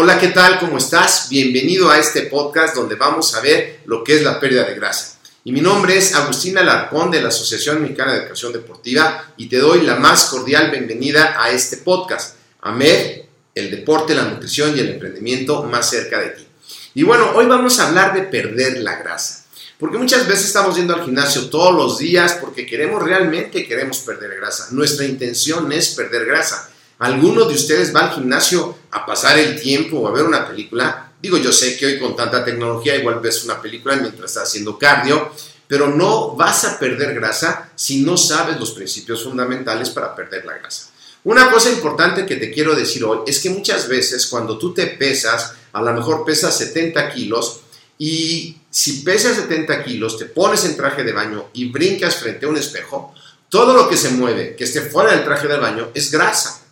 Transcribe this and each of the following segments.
Hola, ¿qué tal? ¿Cómo estás? Bienvenido a este podcast donde vamos a ver lo que es la pérdida de grasa. Y mi nombre es Agustín Alarcón de la Asociación Mexicana de Educación Deportiva y te doy la más cordial bienvenida a este podcast. AMED, el deporte, la nutrición y el emprendimiento más cerca de ti. Y bueno, hoy vamos a hablar de perder la grasa. Porque muchas veces estamos yendo al gimnasio todos los días porque queremos realmente queremos perder grasa. Nuestra intención es perder grasa. ¿Alguno de ustedes va al gimnasio a pasar el tiempo o a ver una película? Digo, yo sé que hoy con tanta tecnología igual ves una película mientras estás haciendo cardio, pero no vas a perder grasa si no sabes los principios fundamentales para perder la grasa. Una cosa importante que te quiero decir hoy es que muchas veces cuando tú te pesas, a lo mejor pesas 70 kilos y si pesas 70 kilos, te pones en traje de baño y brincas frente a un espejo, todo lo que se mueve, que esté fuera del traje de baño, es grasa.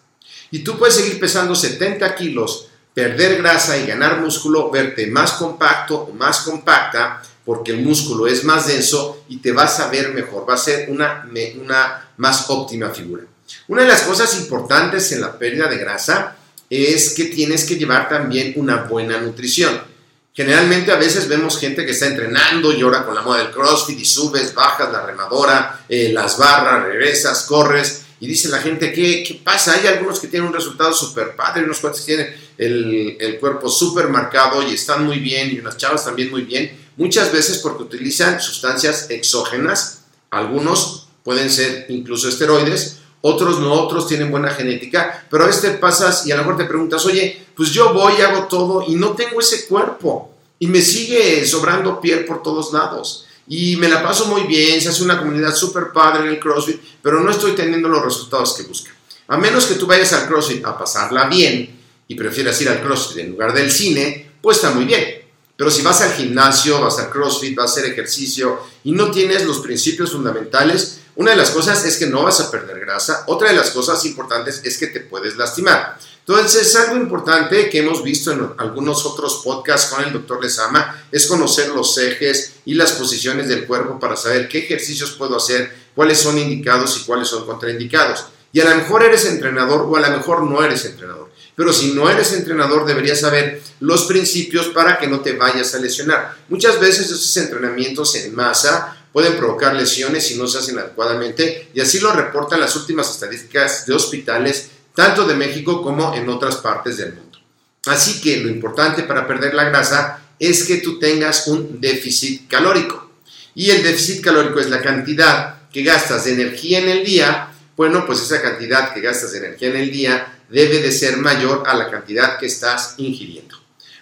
Y tú puedes seguir pesando 70 kilos, perder grasa y ganar músculo, verte más compacto o más compacta, porque el músculo es más denso y te vas a ver mejor, va a ser una, una más óptima figura. Una de las cosas importantes en la pérdida de grasa es que tienes que llevar también una buena nutrición. Generalmente a veces vemos gente que está entrenando y ahora con la moda del CrossFit y subes, bajas la remadora, eh, las barras, regresas, corres y dice la gente, ¿qué, ¿qué, pasa? Hay algunos que tienen un resultado súper padre, unos cuantos tienen el, el cuerpo súper marcado y están muy bien, y unas chavas también muy bien, muchas veces porque utilizan sustancias exógenas, algunos pueden ser incluso esteroides, otros no, otros tienen buena genética, pero a veces te pasas y a lo mejor te preguntas, oye, pues yo voy, hago todo y no tengo ese cuerpo y me sigue sobrando piel por todos lados y me la paso muy bien, se hace una comunidad súper padre en el CrossFit, pero no estoy teniendo los resultados que busca. A menos que tú vayas al CrossFit a pasarla bien y prefieras ir al CrossFit en lugar del cine, pues está muy bien. Pero si vas al gimnasio, vas al CrossFit, vas a hacer ejercicio y no tienes los principios fundamentales, una de las cosas es que no vas a perder grasa, otra de las cosas importantes es que te puedes lastimar. Entonces, algo importante que hemos visto en algunos otros podcasts con el doctor Lezama es conocer los ejes y las posiciones del cuerpo para saber qué ejercicios puedo hacer, cuáles son indicados y cuáles son contraindicados. Y a lo mejor eres entrenador o a lo mejor no eres entrenador. Pero si no eres entrenador, deberías saber los principios para que no te vayas a lesionar. Muchas veces esos entrenamientos en masa pueden provocar lesiones si no se hacen adecuadamente y así lo reportan las últimas estadísticas de hospitales tanto de México como en otras partes del mundo. Así que lo importante para perder la grasa es que tú tengas un déficit calórico. Y el déficit calórico es la cantidad que gastas de energía en el día. Bueno, pues esa cantidad que gastas de energía en el día debe de ser mayor a la cantidad que estás ingiriendo.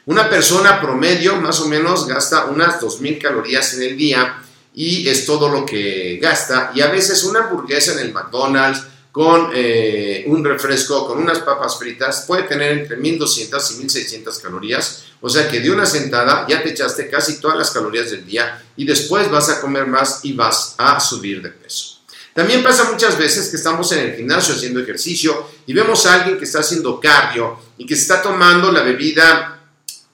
Una persona promedio más o menos gasta unas 2.000 calorías en el día y es todo lo que gasta. Y a veces una hamburguesa en el McDonald's con eh, un refresco, con unas papas fritas, puede tener entre 1200 y 1600 calorías. O sea que de una sentada ya te echaste casi todas las calorías del día y después vas a comer más y vas a subir de peso. También pasa muchas veces que estamos en el gimnasio haciendo ejercicio y vemos a alguien que está haciendo cardio y que está tomando la bebida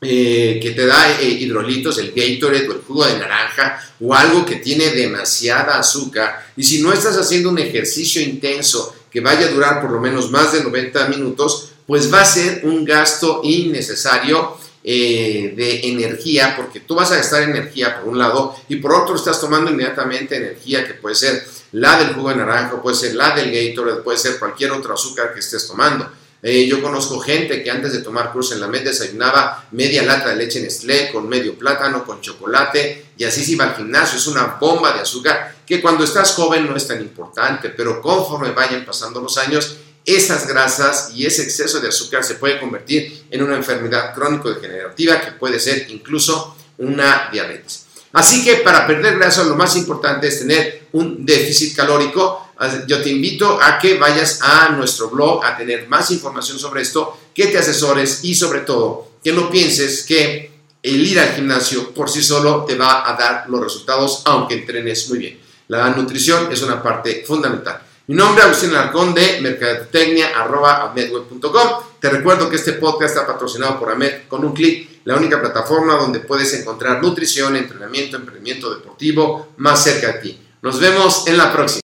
eh, que te da eh, hidrolitos, el Gatorade o el jugo de naranja o algo que tiene demasiada azúcar. Y si no estás haciendo un ejercicio intenso que vaya a durar por lo menos más de 90 minutos, pues va a ser un gasto innecesario eh, de energía, porque tú vas a gastar energía por un lado y por otro estás tomando inmediatamente energía que puede ser la del jugo de naranja, puede ser la del Gatorade, puede ser cualquier otro azúcar que estés tomando. Eh, yo conozco gente que antes de tomar curso en la MED desayunaba media lata de leche Nestlé con medio plátano, con chocolate y así se iba al gimnasio. Es una bomba de azúcar que cuando estás joven no es tan importante, pero conforme vayan pasando los años, esas grasas y ese exceso de azúcar se puede convertir en una enfermedad crónico-degenerativa que puede ser incluso una diabetes. Así que para perder grasa lo más importante es tener un déficit calórico yo te invito a que vayas a nuestro blog a tener más información sobre esto, que te asesores y sobre todo que no pienses que el ir al gimnasio por sí solo te va a dar los resultados aunque entrenes muy bien. La nutrición es una parte fundamental. Mi nombre es Agustín Alarcón de mercadotecnia.com. Te recuerdo que este podcast está patrocinado por AMED con un clic, la única plataforma donde puedes encontrar nutrición, entrenamiento, emprendimiento deportivo más cerca de ti. Nos vemos en la próxima.